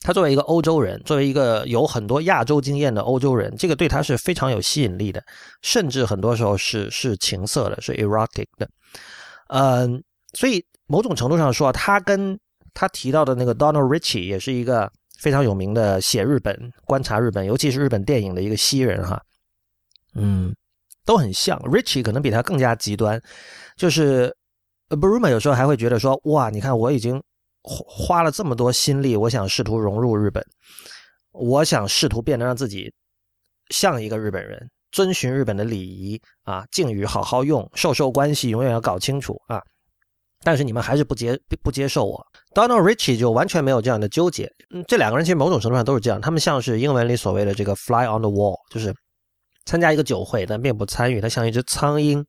他作为一个欧洲人，作为一个有很多亚洲经验的欧洲人，这个对他是非常有吸引力的，甚至很多时候是是情色的，是 erotic 的。嗯，所以某种程度上说，他跟他提到的那个 Donald Ritchie 也是一个非常有名的写日本、观察日本，尤其是日本电影的一个西人哈。嗯。都很像，Richie 可能比他更加极端，就是 Bruma 有时候还会觉得说，哇，你看我已经花了这么多心力，我想试图融入日本，我想试图变得让自己像一个日本人，遵循日本的礼仪啊，敬语好好用，授受关系永远要搞清楚啊。但是你们还是不接不接受我，Donald Richie 就完全没有这样的纠结。嗯，这两个人其实某种程度上都是这样，他们像是英文里所谓的这个 fly on the wall，就是参加一个酒会但并不参与，他像一只苍蝇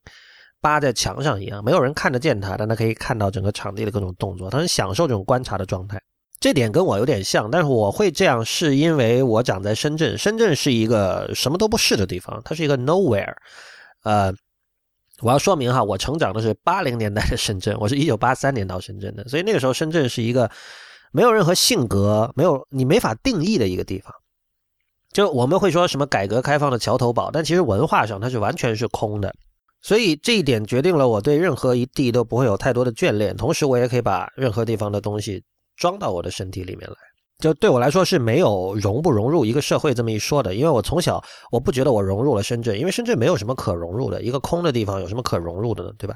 扒在墙上一样，没有人看得见他，但他可以看到整个场地的各种动作，他很享受这种观察的状态。这点跟我有点像，但是我会这样是因为我长在深圳，深圳是一个什么都不是的地方，它是一个 nowhere，呃。我要说明哈，我成长的是八零年代的深圳，我是一九八三年到深圳的，所以那个时候深圳是一个没有任何性格、没有你没法定义的一个地方。就我们会说什么改革开放的桥头堡，但其实文化上它是完全是空的。所以这一点决定了我对任何一地都不会有太多的眷恋，同时我也可以把任何地方的东西装到我的身体里面来。就对我来说是没有融不融入一个社会这么一说的，因为我从小我不觉得我融入了深圳，因为深圳没有什么可融入的，一个空的地方有什么可融入的呢？对吧？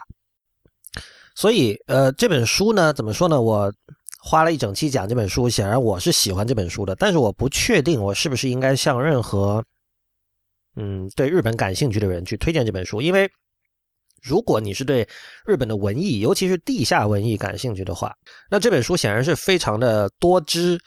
所以，呃，这本书呢，怎么说呢？我花了一整期讲这本书，显然我是喜欢这本书的，但是我不确定我是不是应该向任何，嗯，对日本感兴趣的人去推荐这本书，因为如果你是对日本的文艺，尤其是地下文艺感兴趣的话，那这本书显然是非常的多汁。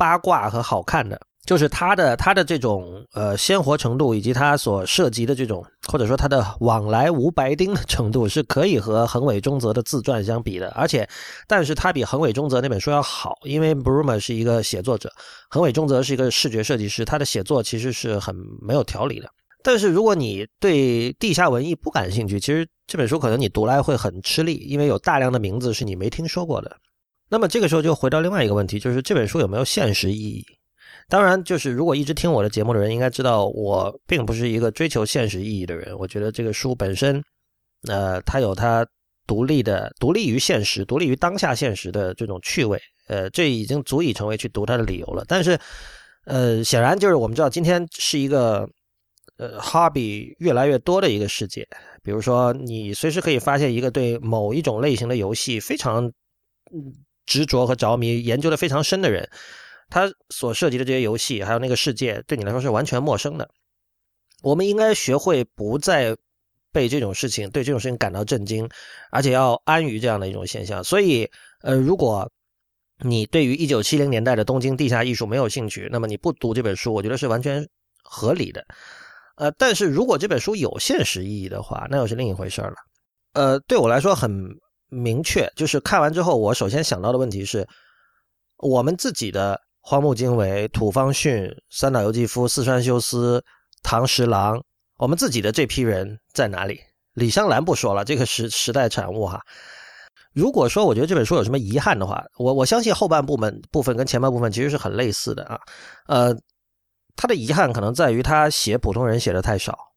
八卦和好看的，就是他的他的这种呃鲜活程度，以及他所涉及的这种，或者说他的往来无白丁的程度，是可以和横尾中则的自传相比的。而且，但是他比横尾中则那本书要好，因为 Bruma 是一个写作者，横尾中则是一个视觉设计师，他的写作其实是很没有条理的。但是如果你对地下文艺不感兴趣，其实这本书可能你读来会很吃力，因为有大量的名字是你没听说过的。那么这个时候就回到另外一个问题，就是这本书有没有现实意义？当然，就是如果一直听我的节目的人应该知道，我并不是一个追求现实意义的人。我觉得这个书本身，呃，它有它独立的、独立于现实、独立于当下现实的这种趣味，呃，这已经足以成为去读它的理由了。但是，呃，显然就是我们知道，今天是一个呃，hobby 越来越多的一个世界。比如说，你随时可以发现一个对某一种类型的游戏非常，嗯。执着和着迷、研究的非常深的人，他所涉及的这些游戏，还有那个世界，对你来说是完全陌生的。我们应该学会不再被这种事情、对这种事情感到震惊，而且要安于这样的一种现象。所以，呃，如果你对于一九七零年代的东京地下艺术没有兴趣，那么你不读这本书，我觉得是完全合理的。呃，但是如果这本书有现实意义的话，那又是另一回事了。呃，对我来说很。明确就是看完之后，我首先想到的问题是，我们自己的荒木经惟、土方训、三岛由纪夫、四川修斯、唐十郎，我们自己的这批人在哪里？李香兰不说了，这个时时代产物哈。如果说我觉得这本书有什么遗憾的话，我我相信后半部分部分跟前半部分其实是很类似的啊。呃，他的遗憾可能在于他写普通人写的太少。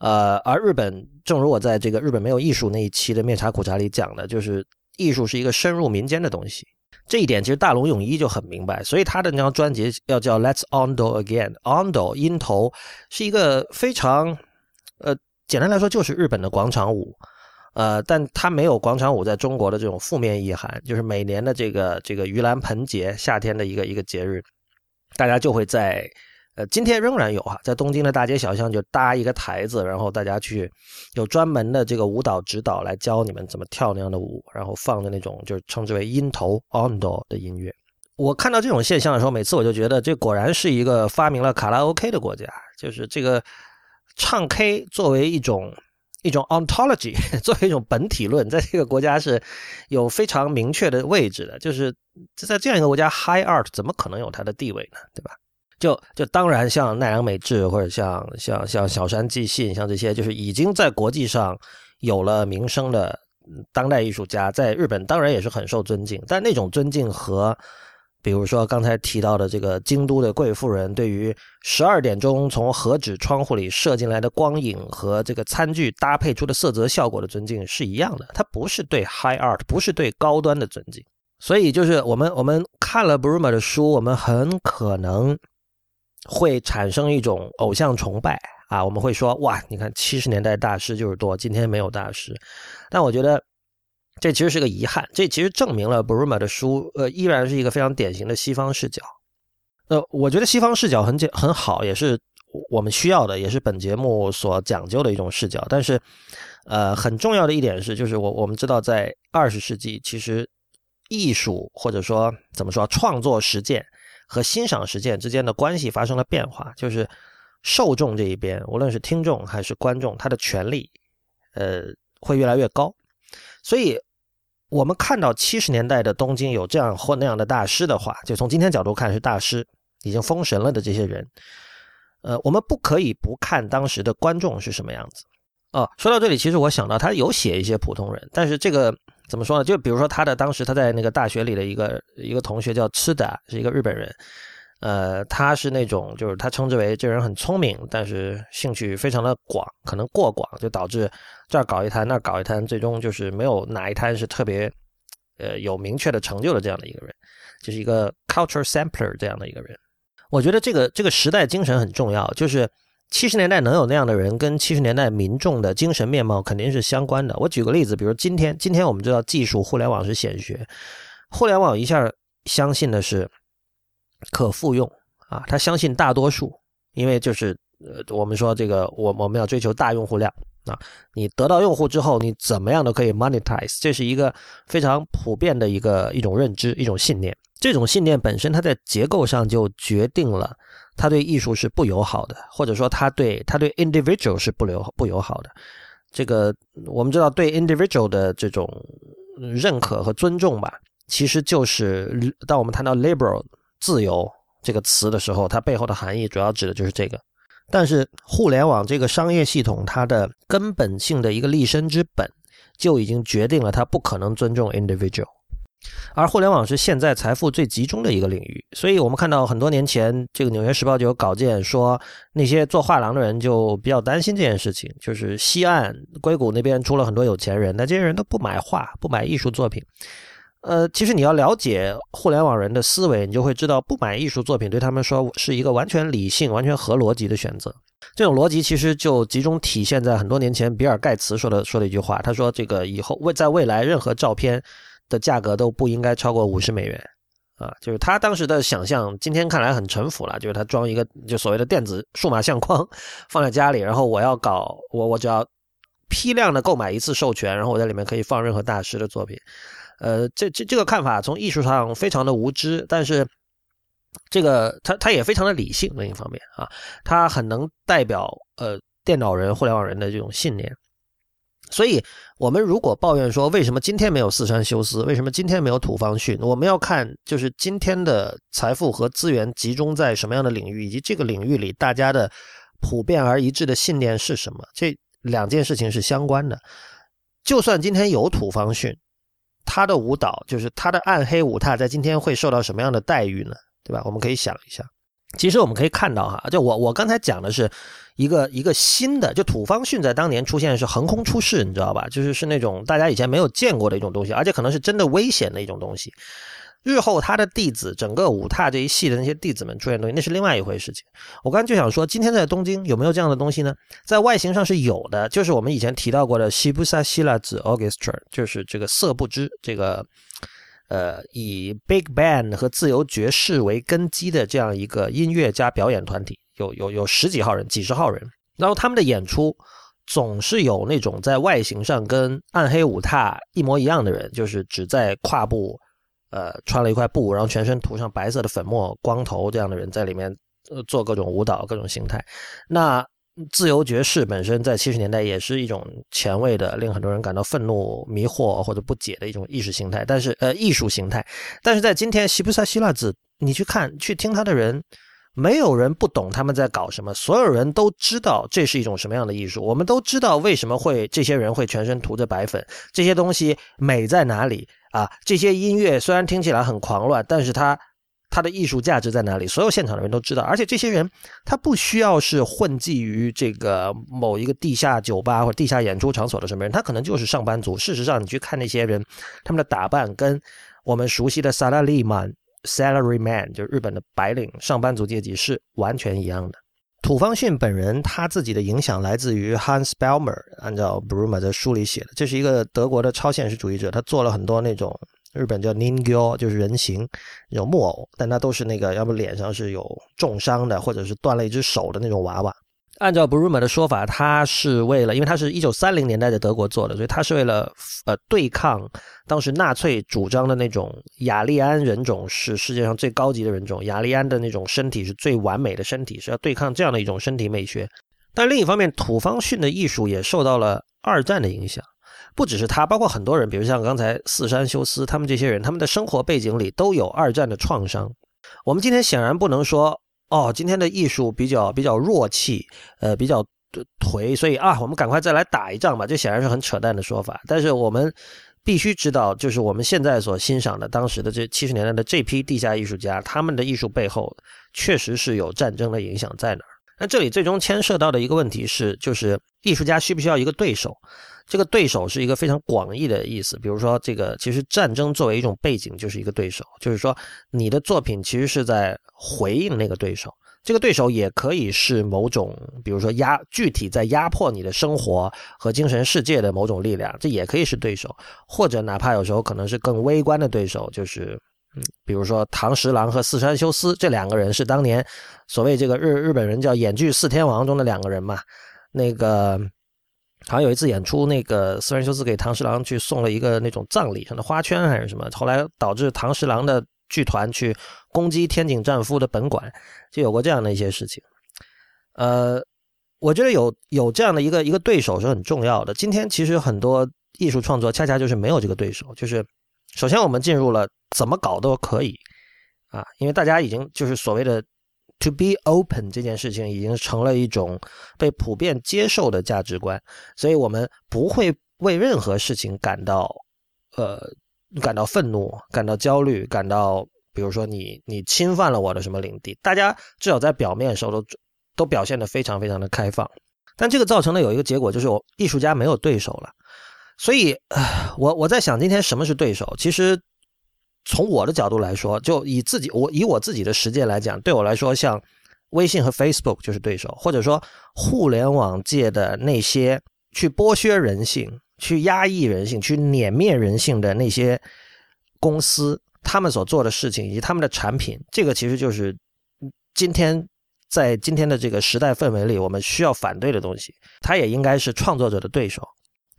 呃，而日本，正如我在这个日本没有艺术那一期的面茶苦茶里讲的，就是艺术是一个深入民间的东西。这一点其实大龙泳衣就很明白，所以他的那张专辑要叫 Let's Ondo Again，Ondo 音头是一个非常，呃，简单来说就是日本的广场舞，呃，但它没有广场舞在中国的这种负面意涵，就是每年的这个这个盂兰盆节，夏天的一个一个节日，大家就会在。呃，今天仍然有哈，在东京的大街小巷就搭一个台子，然后大家去有专门的这个舞蹈指导来教你们怎么跳那样的舞，然后放的那种就是称之为音头 ondo 的音乐。我看到这种现象的时候，每次我就觉得这果然是一个发明了卡拉 OK 的国家，就是这个唱 K 作为一种一种 ontology，作为一种本体论，在这个国家是有非常明确的位置的。就是在这样一个国家，high art 怎么可能有它的地位呢？对吧？就就当然像奈良美智或者像像像小山纪信像这些就是已经在国际上有了名声的当代艺术家，在日本当然也是很受尊敬。但那种尊敬和，比如说刚才提到的这个京都的贵妇人对于十二点钟从和纸窗户里射进来的光影和这个餐具搭配出的色泽效果的尊敬是一样的。它不是对 high art，不是对高端的尊敬。所以就是我们我们看了 Bruma 的书，我们很可能。会产生一种偶像崇拜啊！我们会说哇，你看七十年代大师就是多，今天没有大师。但我觉得这其实是个遗憾。这其实证明了 Bruma 的书，呃，依然是一个非常典型的西方视角。呃，我觉得西方视角很简很好，也是我们需要的，也是本节目所讲究的一种视角。但是，呃，很重要的一点是，就是我我们知道，在二十世纪，其实艺术或者说怎么说，创作实践和欣赏实践之间的关系发生了变化，就是受众这一边，无论是听众还是观众，他的权利，呃，会越来越高。所以，我们看到七十年代的东京有这样或那样的大师的话，就从今天角度看是大师，已经封神了的这些人，呃，我们不可以不看当时的观众是什么样子。哦，说到这里，其实我想到他有写一些普通人，但是这个怎么说呢？就比如说他的当时他在那个大学里的一个一个同学叫吃的，是一个日本人。呃，他是那种，就是他称之为这人很聪明，但是兴趣非常的广，可能过广，就导致这儿搞一摊，那儿搞一摊，最终就是没有哪一摊是特别，呃，有明确的成就的这样的一个人，就是一个 culture sampler 这样的一个人。我觉得这个这个时代精神很重要，就是七十年代能有那样的人，跟七十年代民众的精神面貌肯定是相关的。我举个例子，比如今天，今天我们知道技术互联网是显学，互联网一下相信的是。可复用啊，他相信大多数，因为就是呃，我们说这个，我我们要追求大用户量啊。你得到用户之后，你怎么样都可以 monetize，这是一个非常普遍的一个一种认知，一种信念。这种信念本身，它在结构上就决定了他对艺术是不友好的，或者说他对他对 individual 是不友不友好的。这个我们知道，对 individual 的这种认可和尊重吧，其实就是当我们谈到 liberal。自由这个词的时候，它背后的含义主要指的就是这个。但是，互联网这个商业系统，它的根本性的一个立身之本，就已经决定了它不可能尊重 individual。而互联网是现在财富最集中的一个领域，所以我们看到很多年前，这个《纽约时报》就有稿件说，那些做画廊的人就比较担心这件事情，就是西岸硅谷那边出了很多有钱人，那这些人都不买画，不买艺术作品。呃，其实你要了解互联网人的思维，你就会知道，不买艺术作品对他们说是一个完全理性、完全合逻辑的选择。这种逻辑其实就集中体现在很多年前比尔盖茨说的说的一句话，他说：“这个以后未在未来，任何照片的价格都不应该超过五十美元。”啊，就是他当时的想象，今天看来很陈腐了，就是他装一个就所谓的电子数码相框放在家里，然后我要搞我我只要批量的购买一次授权，然后我在里面可以放任何大师的作品。呃，这这这个看法从艺术上非常的无知，但是这个他他也非常的理性。另一方面啊，他很能代表呃电脑人、互联网人的这种信念。所以，我们如果抱怨说为什么今天没有四川修斯，为什么今天没有土方训，我们要看就是今天的财富和资源集中在什么样的领域，以及这个领域里大家的普遍而一致的信念是什么。这两件事情是相关的。就算今天有土方训。他的舞蹈就是他的暗黑舞踏，在今天会受到什么样的待遇呢？对吧？我们可以想一下。其实我们可以看到哈，就我我刚才讲的是一个一个新的，就土方训在当年出现是横空出世，你知道吧？就是是那种大家以前没有见过的一种东西，而且可能是真的危险的一种东西。日后他的弟子，整个舞踏这一系的那些弟子们出现东西，那是另外一回事情。我刚才就想说，今天在东京有没有这样的东西呢？在外形上是有的，就是我们以前提到过的西部萨希拉子 Orchestra，就是这个色不知这个，呃，以 Big Band 和自由爵士为根基的这样一个音乐加表演团体，有有有十几号人、几十号人，然后他们的演出总是有那种在外形上跟暗黑舞踏一模一样的人，就是只在胯部。呃，穿了一块布，然后全身涂上白色的粉末，光头这样的人在里面呃做各种舞蹈、各种形态。那自由爵士本身在七十年代也是一种前卫的，令很多人感到愤怒、迷惑或者不解的一种意识形态。但是呃，艺术形态。但是在今天，西普萨希腊子，你去看、去听他的人，没有人不懂他们在搞什么，所有人都知道这是一种什么样的艺术。我们都知道为什么会这些人会全身涂着白粉，这些东西美在哪里。啊，这些音乐虽然听起来很狂乱，但是它它的艺术价值在哪里？所有现场的人都知道。而且这些人他不需要是混迹于这个某一个地下酒吧或者地下演出场所的什么人，他可能就是上班族。事实上，你去看那些人，他们的打扮跟我们熟悉的萨拉利曼 （salary man） 就日本的白领上班族阶级是完全一样的。土方迅本人他自己的影响来自于 Hans Bellmer，按照 Bruma 的书里写的，这是一个德国的超现实主义者，他做了很多那种日本叫 Ningyo，就是人形那种木偶，但他都是那个要不脸上是有重伤的，或者是断了一只手的那种娃娃。按照 Bruma 的说法，他是为了，因为他是一九三零年代的德国做的，所以他是为了呃对抗当时纳粹主张的那种雅利安人种是世界上最高级的人种，雅利安的那种身体是最完美的身体，是要对抗这样的一种身体美学。但另一方面，土方训的艺术也受到了二战的影响，不只是他，包括很多人，比如像刚才四山修斯他们这些人，他们的生活背景里都有二战的创伤。我们今天显然不能说。哦，今天的艺术比较比较弱气，呃，比较颓，所以啊，我们赶快再来打一仗吧。这显然是很扯淡的说法。但是我们必须知道，就是我们现在所欣赏的当时的这七十年代的这批地下艺术家，他们的艺术背后确实是有战争的影响在哪儿。那这里最终牵涉到的一个问题是，就是艺术家需不需要一个对手？这个对手是一个非常广义的意思。比如说，这个其实战争作为一种背景就是一个对手，就是说你的作品其实是在。回应那个对手，这个对手也可以是某种，比如说压具体在压迫你的生活和精神世界的某种力量，这也可以是对手，或者哪怕有时候可能是更微观的对手，就是嗯，比如说唐十郎和四山修斯这两个人是当年所谓这个日日本人叫演剧四天王中的两个人嘛。那个好像有一次演出，那个四山修斯给唐十郎去送了一个那种葬礼上的花圈还是什么，后来导致唐十郎的。剧团去攻击天井战夫的本馆，就有过这样的一些事情。呃，我觉得有有这样的一个一个对手是很重要的。今天其实很多艺术创作恰恰就是没有这个对手。就是首先我们进入了怎么搞都可以啊，因为大家已经就是所谓的 to be open 这件事情已经成了一种被普遍接受的价值观，所以我们不会为任何事情感到呃。感到愤怒，感到焦虑，感到比如说你你侵犯了我的什么领地，大家至少在表面时候都都表现的非常非常的开放，但这个造成的有一个结果就是我艺术家没有对手了，所以我我在想今天什么是对手？其实从我的角度来说，就以自己我以我自己的实践来讲，对我来说，像微信和 Facebook 就是对手，或者说互联网界的那些去剥削人性。去压抑人性、去碾灭人性的那些公司，他们所做的事情以及他们的产品，这个其实就是今天在今天的这个时代氛围里，我们需要反对的东西。它也应该是创作者的对手。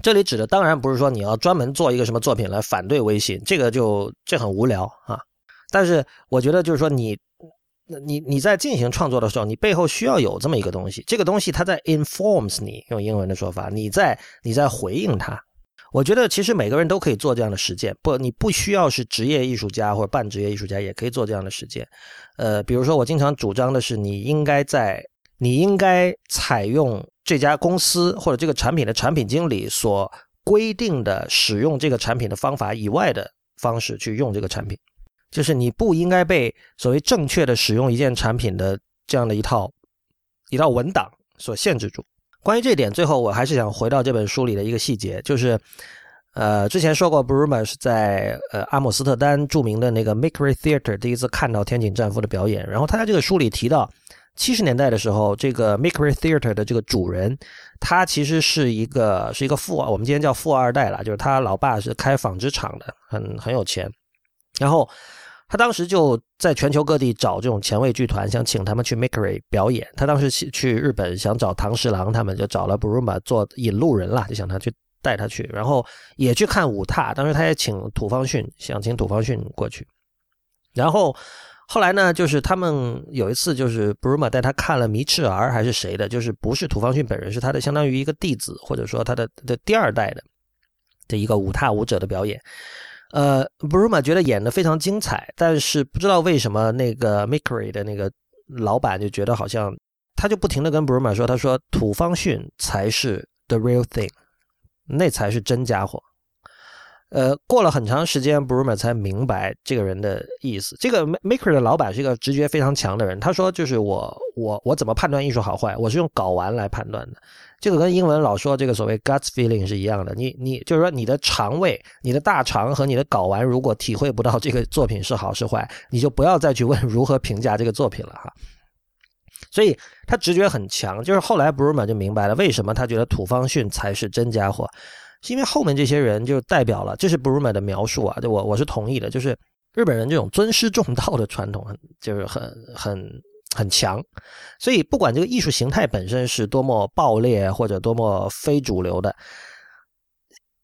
这里指的当然不是说你要专门做一个什么作品来反对微信，这个就这很无聊啊。但是我觉得就是说你。你你在进行创作的时候，你背后需要有这么一个东西，这个东西它在 informs 你，用英文的说法，你在你在回应它。我觉得其实每个人都可以做这样的实践，不，你不需要是职业艺术家或者半职业艺术家也可以做这样的实践。呃，比如说我经常主张的是，你应该在你应该采用这家公司或者这个产品的产品经理所规定的使用这个产品的方法以外的方式去用这个产品。就是你不应该被所谓正确的使用一件产品的这样的一套一套文档所限制住。关于这点，最后我还是想回到这本书里的一个细节，就是呃，之前说过，Bruma 是在呃阿姆斯特丹著名的那个 Mickery Theater 第一次看到天井战夫的表演。然后他在这个书里提到，七十年代的时候，这个 Mickery Theater 的这个主人，他其实是一个是一个富，我们今天叫富二代了，就是他老爸是开纺织厂的，很很有钱，然后。他当时就在全球各地找这种前卫剧团，想请他们去 Mickery 表演。他当时去日本想找唐十郎，他们就找了 Bruma 做引路人了，就想他去带他去，然后也去看舞踏。当时他也请土方训，想请土方训过去。然后后来呢，就是他们有一次，就是 Bruma 带他看了迷赤儿还是谁的，就是不是土方训本人，是他的相当于一个弟子，或者说他的的第二代的的一个舞踏舞者的表演。呃，Bruma 觉得演的非常精彩，但是不知道为什么那个 Mickery 的那个老板就觉得好像他就不停的跟 Bruma 说，他说土方训才是 the real thing，那才是真家伙。呃，过了很长时间，Bruma 才明白这个人的意思。这个 Maker 的老板是一个直觉非常强的人。他说：“就是我，我，我怎么判断艺术好坏？我是用睾丸来判断的。这个跟英文老说这个所谓 gut feeling 是一样的。你，你就是说你的肠胃、你的大肠和你的睾丸，如果体会不到这个作品是好是坏，你就不要再去问 如何评价这个作品了哈。所以他直觉很强。就是后来 Brumer 就明白了，为什么他觉得土方训才是真家伙，是因为后面这些人就代表了，这是 Brumer 的描述啊，我我是同意的，就是日本人这种尊师重道的传统很，就是很很很强。所以不管这个艺术形态本身是多么暴烈或者多么非主流的。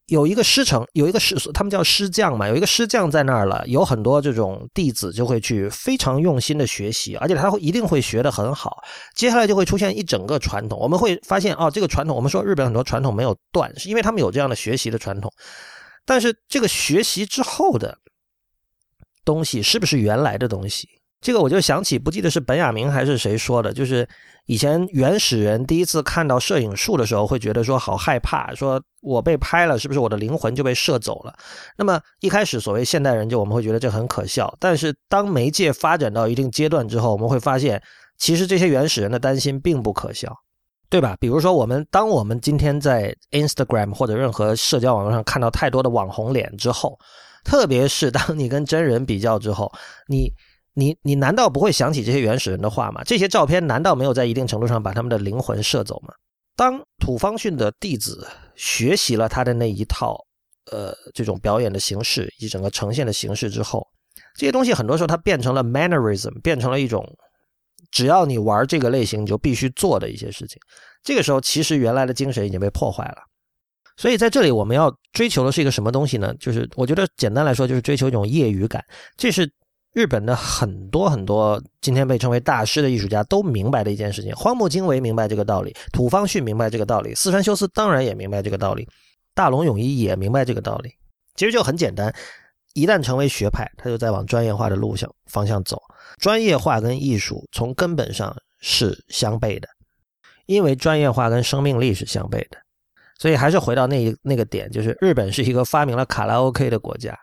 有一个师承，有一个师，他们叫师匠嘛，有一个师匠在那儿了，有很多这种弟子就会去非常用心的学习，而且他会一定会学得很好。接下来就会出现一整个传统，我们会发现哦，这个传统，我们说日本很多传统没有断，是因为他们有这样的学习的传统。但是这个学习之后的东西是不是原来的东西？这个我就想起，不记得是本雅明还是谁说的，就是以前原始人第一次看到摄影术的时候，会觉得说好害怕，说我被拍了，是不是我的灵魂就被射走了？那么一开始所谓现代人就我们会觉得这很可笑，但是当媒介发展到一定阶段之后，我们会发现，其实这些原始人的担心并不可笑，对吧？比如说我们当我们今天在 Instagram 或者任何社交网络上看到太多的网红脸之后，特别是当你跟真人比较之后，你。你你难道不会想起这些原始人的话吗？这些照片难道没有在一定程度上把他们的灵魂射走吗？当土方训的弟子学习了他的那一套，呃，这种表演的形式以及整个呈现的形式之后，这些东西很多时候它变成了 mannerism，变成了一种只要你玩这个类型你就必须做的一些事情。这个时候其实原来的精神已经被破坏了。所以在这里我们要追求的是一个什么东西呢？就是我觉得简单来说就是追求一种业余感，这是。日本的很多很多今天被称为大师的艺术家都明白的一件事情，荒木经惟明白这个道理，土方训明白这个道理，四川修斯当然也明白这个道理，大龙泳衣也明白这个道理。其实就很简单，一旦成为学派，他就在往专业化的路上方向走。专业化跟艺术从根本上是相悖的，因为专业化跟生命力是相悖的。所以还是回到那一那个点，就是日本是一个发明了卡拉 OK 的国家。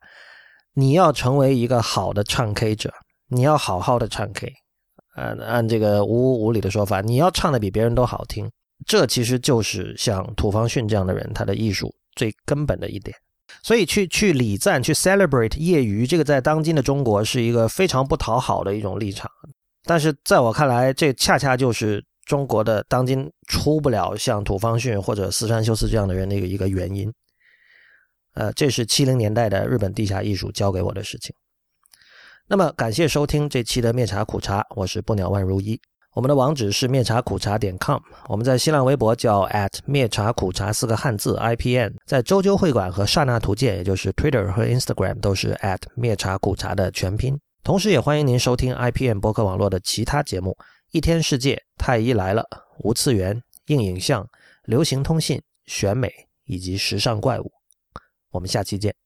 你要成为一个好的唱 K 者，你要好好的唱 K，按按这个无无理的说法，你要唱的比别人都好听，这其实就是像土方训这样的人，他的艺术最根本的一点。所以去去礼赞、去 celebrate 业余，这个在当今的中国是一个非常不讨好的一种立场。但是在我看来，这恰恰就是中国的当今出不了像土方训或者四川修斯这样的人的一个一个原因。呃，这是七零年代的日本地下艺术教给我的事情。那么，感谢收听这期的灭茶苦茶，我是不鸟万如一。我们的网址是灭茶苦茶点 com，我们在新浪微博叫 at 灭茶苦茶四个汉字 IPN，在周究会馆和刹那图鉴，也就是 Twitter 和 Instagram 都是 at 灭茶苦茶的全拼。同时，也欢迎您收听 IPN 博客网络的其他节目：一天世界、太医来了、无次元、硬影像、流行通信、选美以及时尚怪物。我们下期见。